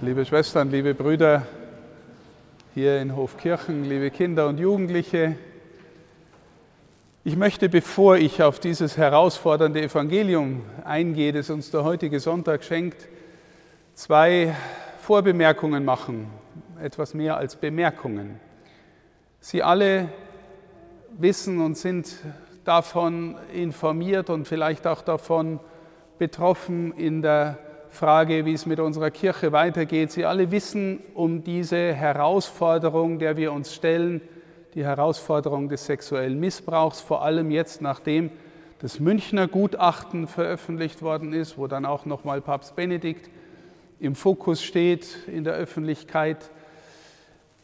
Liebe Schwestern, liebe Brüder hier in Hofkirchen, liebe Kinder und Jugendliche, ich möchte, bevor ich auf dieses herausfordernde Evangelium eingehe, das uns der heutige Sonntag schenkt, zwei Vorbemerkungen machen, etwas mehr als Bemerkungen. Sie alle wissen und sind davon informiert und vielleicht auch davon betroffen in der Frage, wie es mit unserer Kirche weitergeht. Sie alle wissen um diese Herausforderung, der wir uns stellen, die Herausforderung des sexuellen Missbrauchs, vor allem jetzt, nachdem das Münchner Gutachten veröffentlicht worden ist, wo dann auch nochmal Papst Benedikt im Fokus steht in der Öffentlichkeit.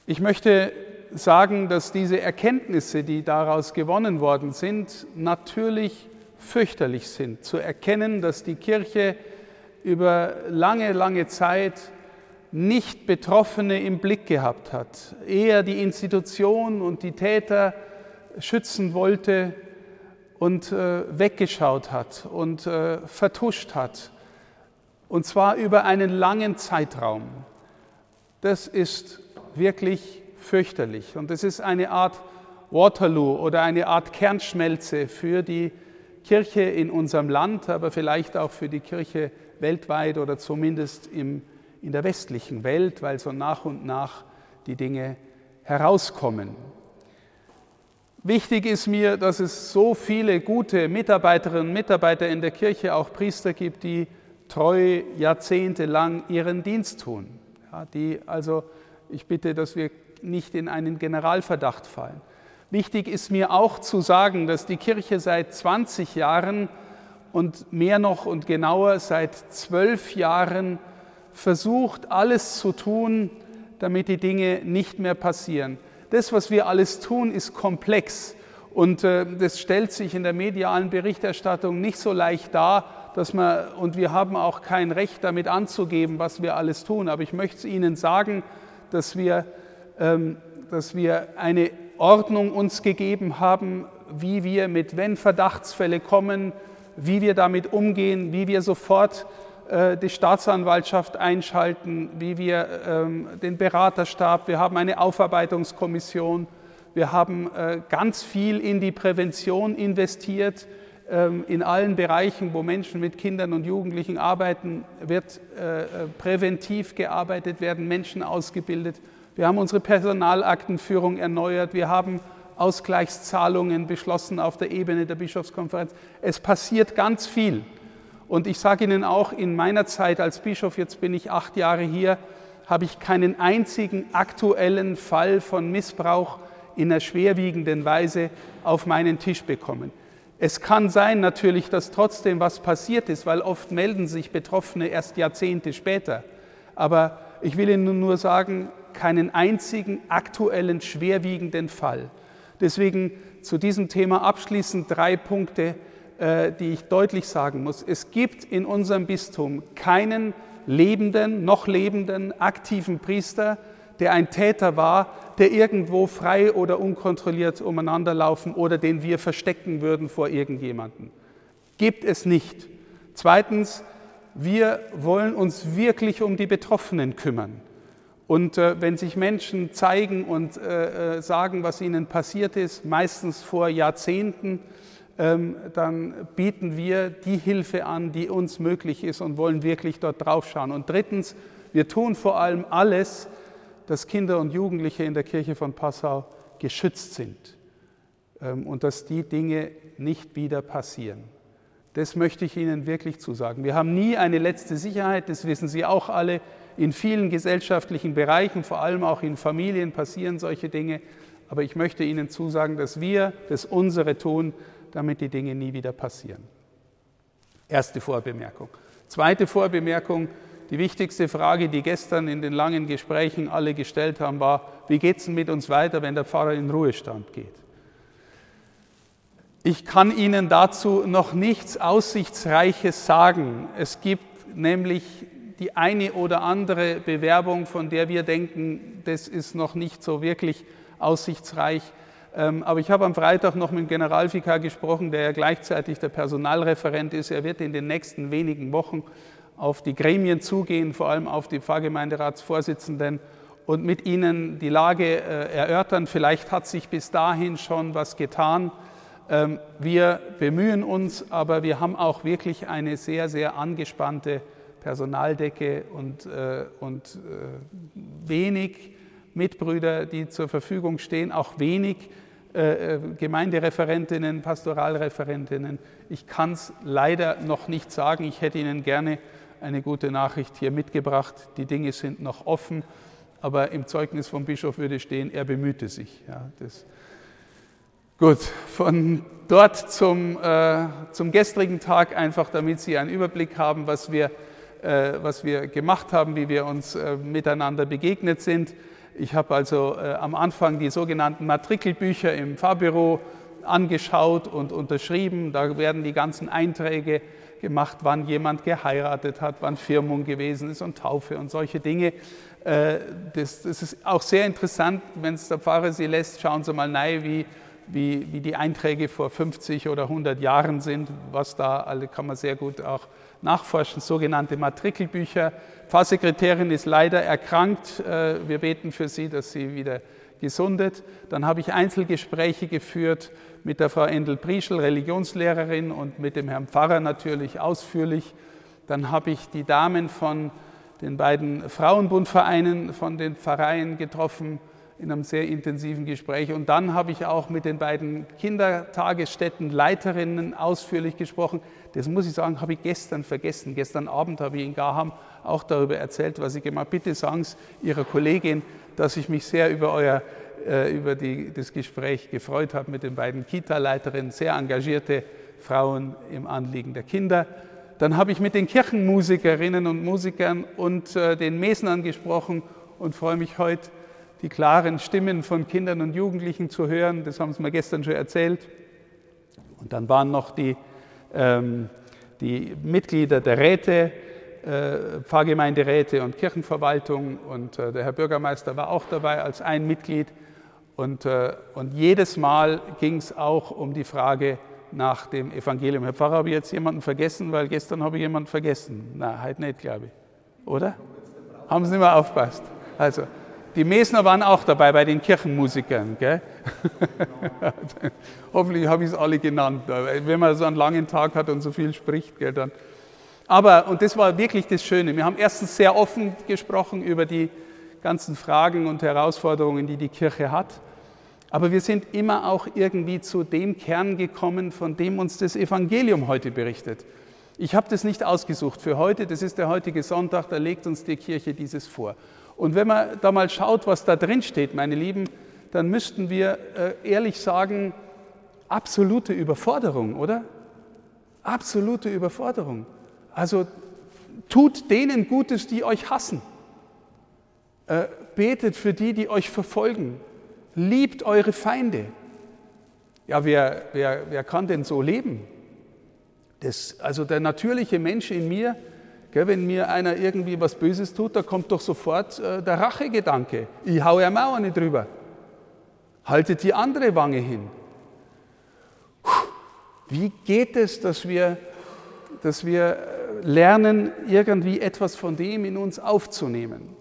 Ich möchte sagen, dass diese Erkenntnisse, die daraus gewonnen worden sind, natürlich fürchterlich sind. Zu erkennen, dass die Kirche über lange, lange Zeit nicht Betroffene im Blick gehabt hat, eher die Institution und die Täter schützen wollte und äh, weggeschaut hat und äh, vertuscht hat, und zwar über einen langen Zeitraum. Das ist wirklich fürchterlich. Und es ist eine Art Waterloo oder eine Art Kernschmelze für die Kirche in unserem Land, aber vielleicht auch für die Kirche weltweit oder zumindest im, in der westlichen Welt, weil so nach und nach die Dinge herauskommen. Wichtig ist mir, dass es so viele gute Mitarbeiterinnen und Mitarbeiter in der Kirche, auch Priester gibt, die treu jahrzehntelang ihren Dienst tun. Ja, die also, ich bitte, dass wir nicht in einen Generalverdacht fallen. Wichtig ist mir auch zu sagen, dass die Kirche seit 20 Jahren und mehr noch und genauer seit zwölf Jahren versucht, alles zu tun, damit die Dinge nicht mehr passieren. Das, was wir alles tun, ist komplex und äh, das stellt sich in der medialen Berichterstattung nicht so leicht dar, dass man, und wir haben auch kein Recht damit anzugeben, was wir alles tun. Aber ich möchte Ihnen sagen, dass wir, ähm, dass wir eine Ordnung uns gegeben haben, wie wir mit, wenn Verdachtsfälle kommen, wie wir damit umgehen, wie wir sofort äh, die Staatsanwaltschaft einschalten, wie wir ähm, den Beraterstab, wir haben eine Aufarbeitungskommission, wir haben äh, ganz viel in die Prävention investiert. Ähm, in allen Bereichen, wo Menschen mit Kindern und Jugendlichen arbeiten, wird äh, präventiv gearbeitet, werden Menschen ausgebildet. Wir haben unsere Personalaktenführung erneuert. Wir haben Ausgleichszahlungen beschlossen auf der Ebene der Bischofskonferenz. Es passiert ganz viel. Und ich sage Ihnen auch, in meiner Zeit als Bischof, jetzt bin ich acht Jahre hier, habe ich keinen einzigen aktuellen Fall von Missbrauch in einer schwerwiegenden Weise auf meinen Tisch bekommen. Es kann sein natürlich, dass trotzdem was passiert ist, weil oft melden sich Betroffene erst Jahrzehnte später. Aber ich will Ihnen nur sagen, keinen einzigen aktuellen schwerwiegenden Fall. Deswegen zu diesem Thema abschließend drei Punkte, äh, die ich deutlich sagen muss. Es gibt in unserem Bistum keinen lebenden, noch lebenden, aktiven Priester, der ein Täter war, der irgendwo frei oder unkontrolliert umeinander laufen oder den wir verstecken würden vor irgendjemanden. Gibt es nicht. Zweitens, wir wollen uns wirklich um die Betroffenen kümmern. Und äh, wenn sich Menschen zeigen und äh, äh, sagen, was ihnen passiert ist, meistens vor Jahrzehnten, ähm, dann bieten wir die Hilfe an, die uns möglich ist und wollen wirklich dort draufschauen. Und drittens, wir tun vor allem alles, dass Kinder und Jugendliche in der Kirche von Passau geschützt sind ähm, und dass die Dinge nicht wieder passieren. Das möchte ich Ihnen wirklich zusagen. Wir haben nie eine letzte Sicherheit, das wissen Sie auch alle. In vielen gesellschaftlichen Bereichen, vor allem auch in Familien, passieren solche Dinge. Aber ich möchte Ihnen zusagen, dass wir das unsere tun, damit die Dinge nie wieder passieren. Erste Vorbemerkung. Zweite Vorbemerkung. Die wichtigste Frage, die gestern in den langen Gesprächen alle gestellt haben, war, wie geht es mit uns weiter, wenn der Pfarrer in Ruhestand geht? Ich kann Ihnen dazu noch nichts Aussichtsreiches sagen. Es gibt nämlich die eine oder andere Bewerbung, von der wir denken, das ist noch nicht so wirklich aussichtsreich. Ähm, aber ich habe am Freitag noch mit dem Generalvikar gesprochen, der ja gleichzeitig der Personalreferent ist. Er wird in den nächsten wenigen Wochen auf die Gremien zugehen, vor allem auf die Pfarrgemeinderatsvorsitzenden und mit ihnen die Lage äh, erörtern. Vielleicht hat sich bis dahin schon was getan. Ähm, wir bemühen uns, aber wir haben auch wirklich eine sehr, sehr angespannte Personaldecke und, äh, und äh, wenig Mitbrüder, die zur Verfügung stehen, auch wenig Gemeindereferentinnen, Pastoralreferentinnen. Ich kann es leider noch nicht sagen. Ich hätte Ihnen gerne eine gute Nachricht hier mitgebracht. Die Dinge sind noch offen, aber im Zeugnis vom Bischof würde stehen, er bemühte sich. Ja, das Gut, von dort zum, äh, zum gestrigen Tag, einfach damit Sie einen Überblick haben, was wir, äh, was wir gemacht haben, wie wir uns äh, miteinander begegnet sind. Ich habe also äh, am Anfang die sogenannten Matrikelbücher im Fahrbüro angeschaut und unterschrieben. Da werden die ganzen Einträge gemacht, wann jemand geheiratet hat, wann Firmung gewesen ist und Taufe und solche Dinge. Äh, das, das ist auch sehr interessant, wenn es der Pfarrer Sie lässt, schauen Sie mal rein, wie, wie, wie die Einträge vor 50 oder 100 Jahren sind, was da alle kann man sehr gut auch nachforschen, sogenannte Matrikelbücher. Pfarrsekretärin ist leider erkrankt. Äh, wir beten für sie, dass sie wieder gesundet. Dann habe ich Einzelgespräche geführt mit der Frau Endel-Prieschel, Religionslehrerin, und mit dem Herrn Pfarrer natürlich ausführlich. Dann habe ich die Damen von den beiden Frauenbundvereinen, von den Pfarreien getroffen in einem sehr intensiven Gespräch. Und dann habe ich auch mit den beiden Kindertagesstättenleiterinnen ausführlich gesprochen. Das muss ich sagen, habe ich gestern vergessen. Gestern Abend habe ich in Gaham auch darüber erzählt, was ich gemacht habe. Bitte sagen Sie Ihrer Kollegin, dass ich mich sehr über euer äh, über die, das Gespräch gefreut habe mit den beiden Kita-Leiterinnen, sehr engagierte Frauen im Anliegen der Kinder. Dann habe ich mit den Kirchenmusikerinnen und Musikern und äh, den Mesnern gesprochen und freue mich heute, die klaren Stimmen von Kindern und Jugendlichen zu hören. Das haben sie mir gestern schon erzählt. Und dann waren noch die, ähm, die Mitglieder der Räte, äh, Pfarrgemeinderäte und Kirchenverwaltung und äh, der Herr Bürgermeister war auch dabei als ein Mitglied. Und, äh, und jedes Mal ging es auch um die Frage nach dem Evangelium. Herr Pfarrer, habe ich jetzt jemanden vergessen? Weil gestern habe ich jemanden vergessen. Na, heute nicht, glaube ich. Oder? Haben Sie nicht mehr aufpasst? Also, die Mesner waren auch dabei bei den Kirchenmusikern. Gell? Hoffentlich habe ich es alle genannt. Wenn man so einen langen Tag hat und so viel spricht, gell, dann. Aber, und das war wirklich das Schöne, wir haben erstens sehr offen gesprochen über die ganzen Fragen und Herausforderungen, die die Kirche hat. Aber wir sind immer auch irgendwie zu dem Kern gekommen, von dem uns das Evangelium heute berichtet. Ich habe das nicht ausgesucht für heute, das ist der heutige Sonntag, da legt uns die Kirche dieses vor. Und wenn man da mal schaut, was da drin steht, meine Lieben, dann müssten wir äh, ehrlich sagen, absolute Überforderung, oder? Absolute Überforderung. Also tut denen Gutes, die euch hassen. Äh, betet für die, die euch verfolgen. Liebt eure Feinde. Ja, wer, wer, wer kann denn so leben? Das, also der natürliche Mensch in mir, wenn mir einer irgendwie was Böses tut, da kommt doch sofort äh, der Rachegedanke. Ich hau ja Mauer nicht drüber. Haltet die andere Wange hin. Wie geht es, dass wir, dass wir äh, lernen, irgendwie etwas von dem in uns aufzunehmen?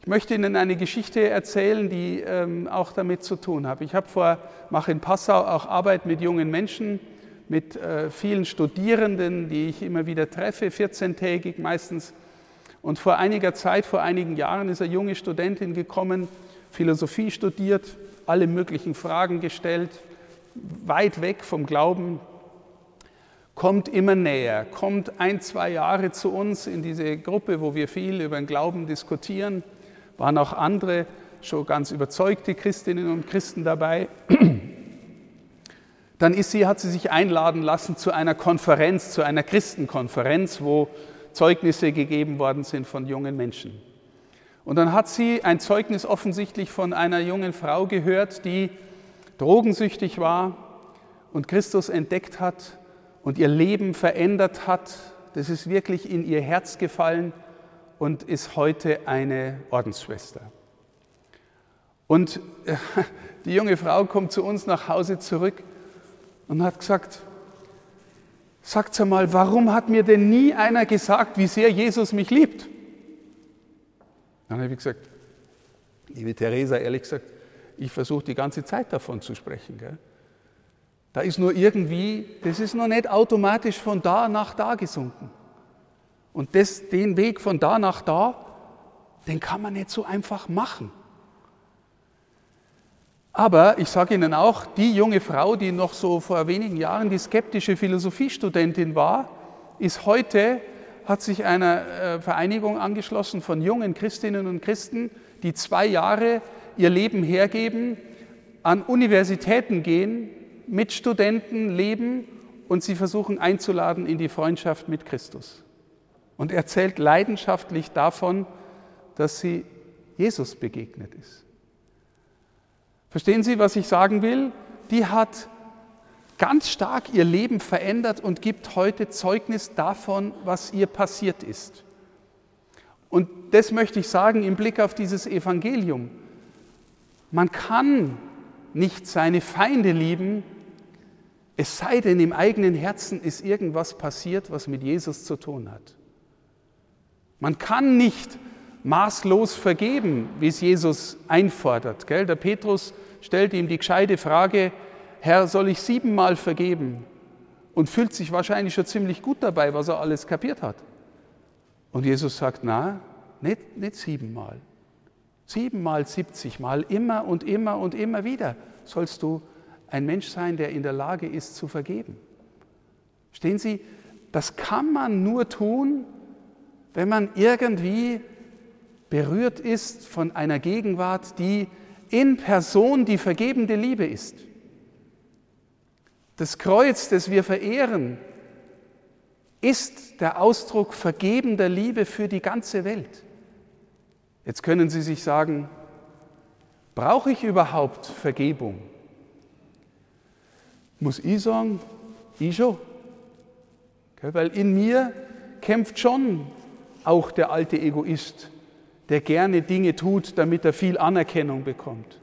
Ich möchte Ihnen eine Geschichte erzählen, die ähm, auch damit zu tun hat. Ich habe vor, mache in Passau auch Arbeit mit jungen Menschen, mit äh, vielen Studierenden, die ich immer wieder treffe, 14-tägig meistens. Und vor einiger Zeit, vor einigen Jahren, ist eine junge Studentin gekommen, Philosophie studiert, alle möglichen Fragen gestellt, weit weg vom Glauben, kommt immer näher, kommt ein, zwei Jahre zu uns in diese Gruppe, wo wir viel über den Glauben diskutieren waren auch andere, schon ganz überzeugte Christinnen und Christen dabei. Dann ist sie, hat sie sich einladen lassen zu einer Konferenz, zu einer Christenkonferenz, wo Zeugnisse gegeben worden sind von jungen Menschen. Und dann hat sie ein Zeugnis offensichtlich von einer jungen Frau gehört, die drogensüchtig war und Christus entdeckt hat und ihr Leben verändert hat. Das ist wirklich in ihr Herz gefallen und ist heute eine Ordensschwester. Und die junge Frau kommt zu uns nach Hause zurück und hat gesagt, sagt einmal, warum hat mir denn nie einer gesagt, wie sehr Jesus mich liebt? Dann habe ich gesagt, liebe Theresa, ehrlich gesagt, ich versuche die ganze Zeit davon zu sprechen. Gell? Da ist nur irgendwie, das ist noch nicht automatisch von da nach da gesunken. Und das, den Weg von da nach da, den kann man nicht so einfach machen. Aber ich sage Ihnen auch, die junge Frau, die noch so vor wenigen Jahren die skeptische Philosophiestudentin war, ist heute, hat sich einer äh, Vereinigung angeschlossen von jungen Christinnen und Christen, die zwei Jahre ihr Leben hergeben, an Universitäten gehen, mit Studenten leben und sie versuchen einzuladen in die Freundschaft mit Christus. Und erzählt leidenschaftlich davon, dass sie Jesus begegnet ist. Verstehen Sie, was ich sagen will? Die hat ganz stark ihr Leben verändert und gibt heute Zeugnis davon, was ihr passiert ist. Und das möchte ich sagen im Blick auf dieses Evangelium. Man kann nicht seine Feinde lieben, es sei denn, im eigenen Herzen ist irgendwas passiert, was mit Jesus zu tun hat. Man kann nicht maßlos vergeben, wie es Jesus einfordert. Gell? Der Petrus stellt ihm die gescheite Frage, Herr, soll ich siebenmal vergeben? Und fühlt sich wahrscheinlich schon ziemlich gut dabei, was er alles kapiert hat. Und Jesus sagt, na, nicht, nicht siebenmal. Siebenmal, siebzigmal, immer und immer und immer wieder sollst du ein Mensch sein, der in der Lage ist zu vergeben. Stehen Sie, das kann man nur tun, wenn man irgendwie berührt ist von einer Gegenwart, die in Person die vergebende Liebe ist. Das Kreuz, das wir verehren, ist der Ausdruck vergebender Liebe für die ganze Welt. Jetzt können Sie sich sagen, brauche ich überhaupt Vergebung? Muss ich sagen, ich schon. Weil in mir kämpft schon auch der alte Egoist der gerne Dinge tut, damit er viel Anerkennung bekommt.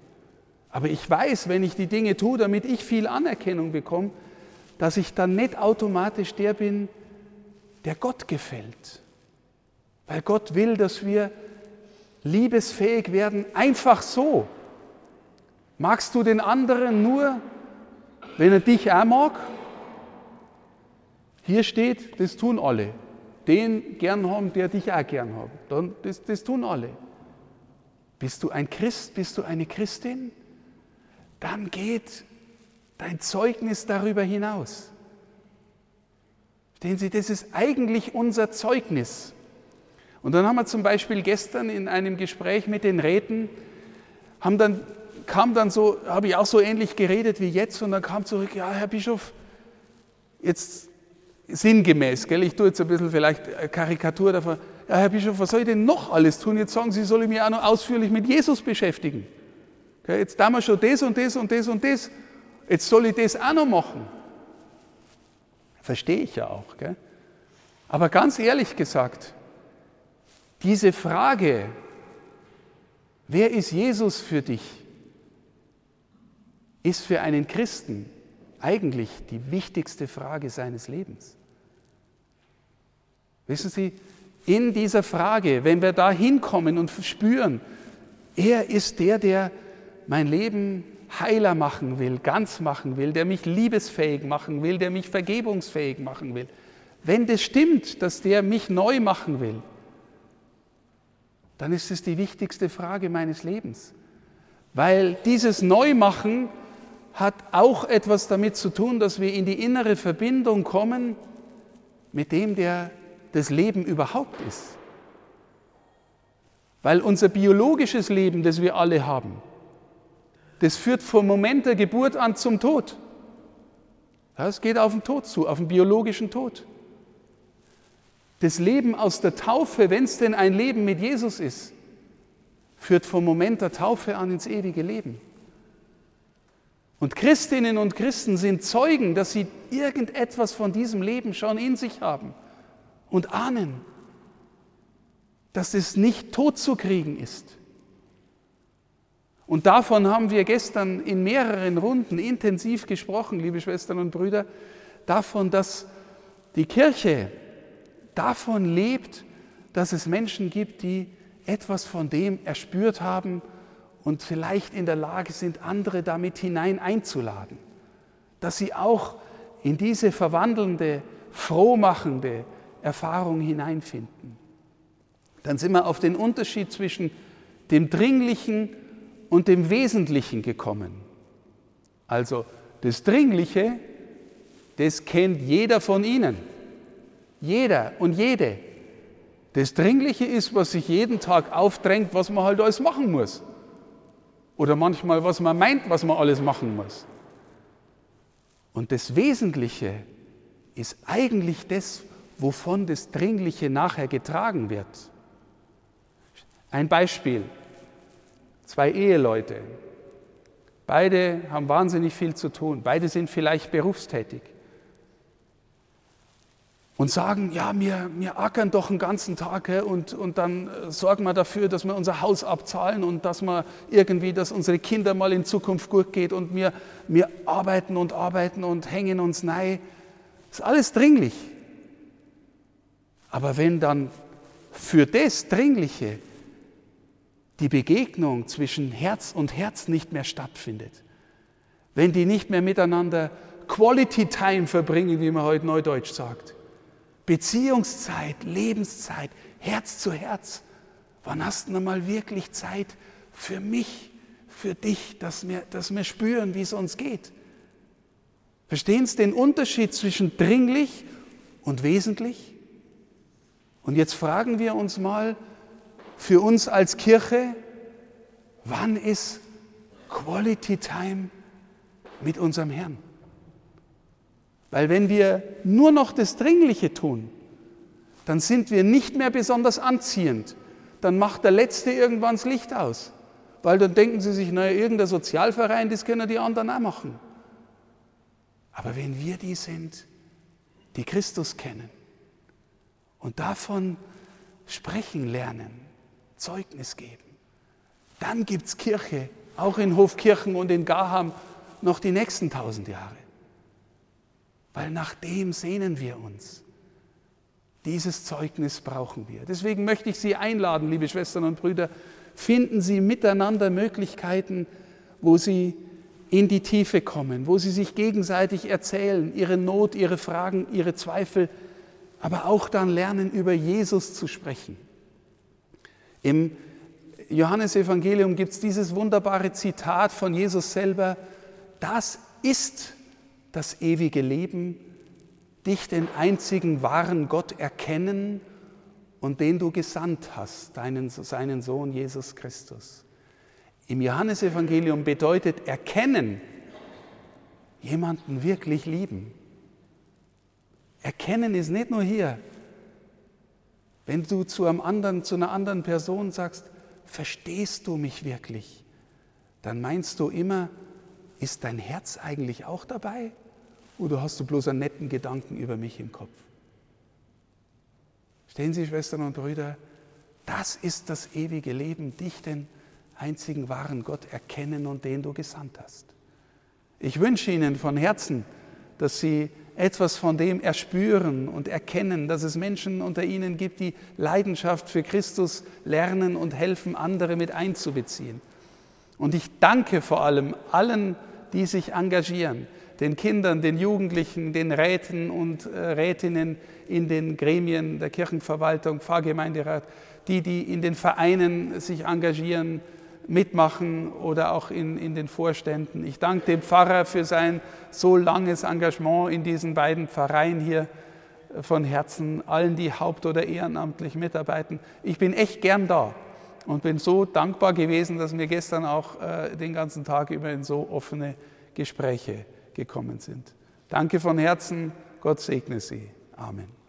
Aber ich weiß, wenn ich die Dinge tue, damit ich viel Anerkennung bekomme, dass ich dann nicht automatisch der bin, der Gott gefällt. Weil Gott will, dass wir liebesfähig werden, einfach so. Magst du den anderen nur, wenn er dich auch mag? Hier steht, das tun alle den gern haben, der dich auch gern hat. Dann, das, das tun alle. Bist du ein Christ, bist du eine Christin? Dann geht dein Zeugnis darüber hinaus. Verstehen Sie, das ist eigentlich unser Zeugnis. Und dann haben wir zum Beispiel gestern in einem Gespräch mit den Räten, haben dann, kam dann so, habe ich auch so ähnlich geredet wie jetzt und dann kam zurück, ja, Herr Bischof, jetzt sinngemäß, gell? ich tue jetzt ein bisschen vielleicht Karikatur davon, ja, Herr Bischof, was soll ich denn noch alles tun? Jetzt sagen Sie, soll ich mich auch noch ausführlich mit Jesus beschäftigen. Okay, jetzt tun wir schon das und das und das und das. Jetzt soll ich das auch noch machen. Verstehe ich ja auch. Gell? Aber ganz ehrlich gesagt, diese Frage, wer ist Jesus für dich, ist für einen Christen eigentlich die wichtigste Frage seines Lebens. Wissen Sie, in dieser Frage, wenn wir da hinkommen und spüren, er ist der, der mein Leben heiler machen will, ganz machen will, der mich liebesfähig machen will, der mich vergebungsfähig machen will. Wenn das stimmt, dass der mich neu machen will, dann ist es die wichtigste Frage meines Lebens. Weil dieses Neumachen hat auch etwas damit zu tun, dass wir in die innere Verbindung kommen mit dem, der das Leben überhaupt ist. Weil unser biologisches Leben, das wir alle haben, das führt vom Moment der Geburt an zum Tod. Das geht auf den Tod zu, auf den biologischen Tod. Das Leben aus der Taufe, wenn es denn ein Leben mit Jesus ist, führt vom Moment der Taufe an ins ewige Leben. Und Christinnen und Christen sind Zeugen, dass sie irgendetwas von diesem Leben schon in sich haben und ahnen, dass es nicht tot zu kriegen ist. Und davon haben wir gestern in mehreren Runden intensiv gesprochen, liebe Schwestern und Brüder, davon, dass die Kirche davon lebt, dass es Menschen gibt, die etwas von dem erspürt haben und vielleicht in der Lage sind, andere damit hinein einzuladen. Dass sie auch in diese verwandelnde, frohmachende Erfahrung hineinfinden. Dann sind wir auf den Unterschied zwischen dem Dringlichen und dem Wesentlichen gekommen. Also das Dringliche, das kennt jeder von Ihnen. Jeder und jede. Das Dringliche ist, was sich jeden Tag aufdrängt, was man halt alles machen muss. Oder manchmal, was man meint, was man alles machen muss. Und das Wesentliche ist eigentlich das, wovon das Dringliche nachher getragen wird. Ein Beispiel. Zwei Eheleute. Beide haben wahnsinnig viel zu tun. Beide sind vielleicht berufstätig und sagen, ja, wir, wir ackern doch den ganzen Tag und, und dann äh, sorgen wir dafür, dass wir unser Haus abzahlen und dass wir irgendwie, dass unsere Kinder mal in Zukunft gut geht und wir, wir arbeiten und arbeiten und hängen uns nein. Das ist alles dringlich. Aber wenn dann für das Dringliche die Begegnung zwischen Herz und Herz nicht mehr stattfindet, wenn die nicht mehr miteinander Quality Time verbringen, wie man heute neudeutsch sagt, Beziehungszeit, Lebenszeit, Herz zu Herz. Wann hast du mal wirklich Zeit für mich, für dich, dass wir, dass wir spüren, wie es uns geht? Verstehen Sie den Unterschied zwischen dringlich und wesentlich? Und jetzt fragen wir uns mal für uns als Kirche, wann ist Quality Time mit unserem Herrn? Weil wenn wir nur noch das Dringliche tun, dann sind wir nicht mehr besonders anziehend. Dann macht der Letzte irgendwann das Licht aus. Weil dann denken sie sich, naja, irgendein Sozialverein, das können die anderen auch machen. Aber wenn wir die sind, die Christus kennen und davon sprechen lernen, Zeugnis geben, dann gibt es Kirche, auch in Hofkirchen und in Gaham, noch die nächsten tausend Jahre weil nach dem sehnen wir uns. Dieses Zeugnis brauchen wir. Deswegen möchte ich Sie einladen, liebe Schwestern und Brüder, finden Sie miteinander Möglichkeiten, wo Sie in die Tiefe kommen, wo Sie sich gegenseitig erzählen, Ihre Not, Ihre Fragen, Ihre Zweifel, aber auch dann lernen, über Jesus zu sprechen. Im Johannesevangelium gibt es dieses wunderbare Zitat von Jesus selber, das ist das ewige Leben, dich den einzigen wahren Gott erkennen und den du gesandt hast, deinen, seinen Sohn Jesus Christus. Im Johannesevangelium bedeutet erkennen, jemanden wirklich lieben. Erkennen ist nicht nur hier. Wenn du zu, einem anderen, zu einer anderen Person sagst, verstehst du mich wirklich, dann meinst du immer, ist dein Herz eigentlich auch dabei? Oder hast du bloß einen netten Gedanken über mich im Kopf? Stehen Sie, Schwestern und Brüder, das ist das ewige Leben, dich, den einzigen wahren Gott, erkennen und den du gesandt hast. Ich wünsche Ihnen von Herzen, dass Sie etwas von dem erspüren und erkennen, dass es Menschen unter Ihnen gibt, die Leidenschaft für Christus lernen und helfen, andere mit einzubeziehen. Und ich danke vor allem allen, die sich engagieren, den Kindern, den Jugendlichen, den Räten und äh, Rätinnen in den Gremien der Kirchenverwaltung, Pfarrgemeinderat, die, die in den Vereinen sich engagieren, mitmachen oder auch in, in den Vorständen. Ich danke dem Pfarrer für sein so langes Engagement in diesen beiden Pfarreien hier von Herzen, allen, die haupt- oder ehrenamtlich mitarbeiten. Ich bin echt gern da und bin so dankbar gewesen, dass wir gestern auch äh, den ganzen Tag über in so offene Gespräche gekommen sind. Danke von Herzen, Gott segne Sie. Amen.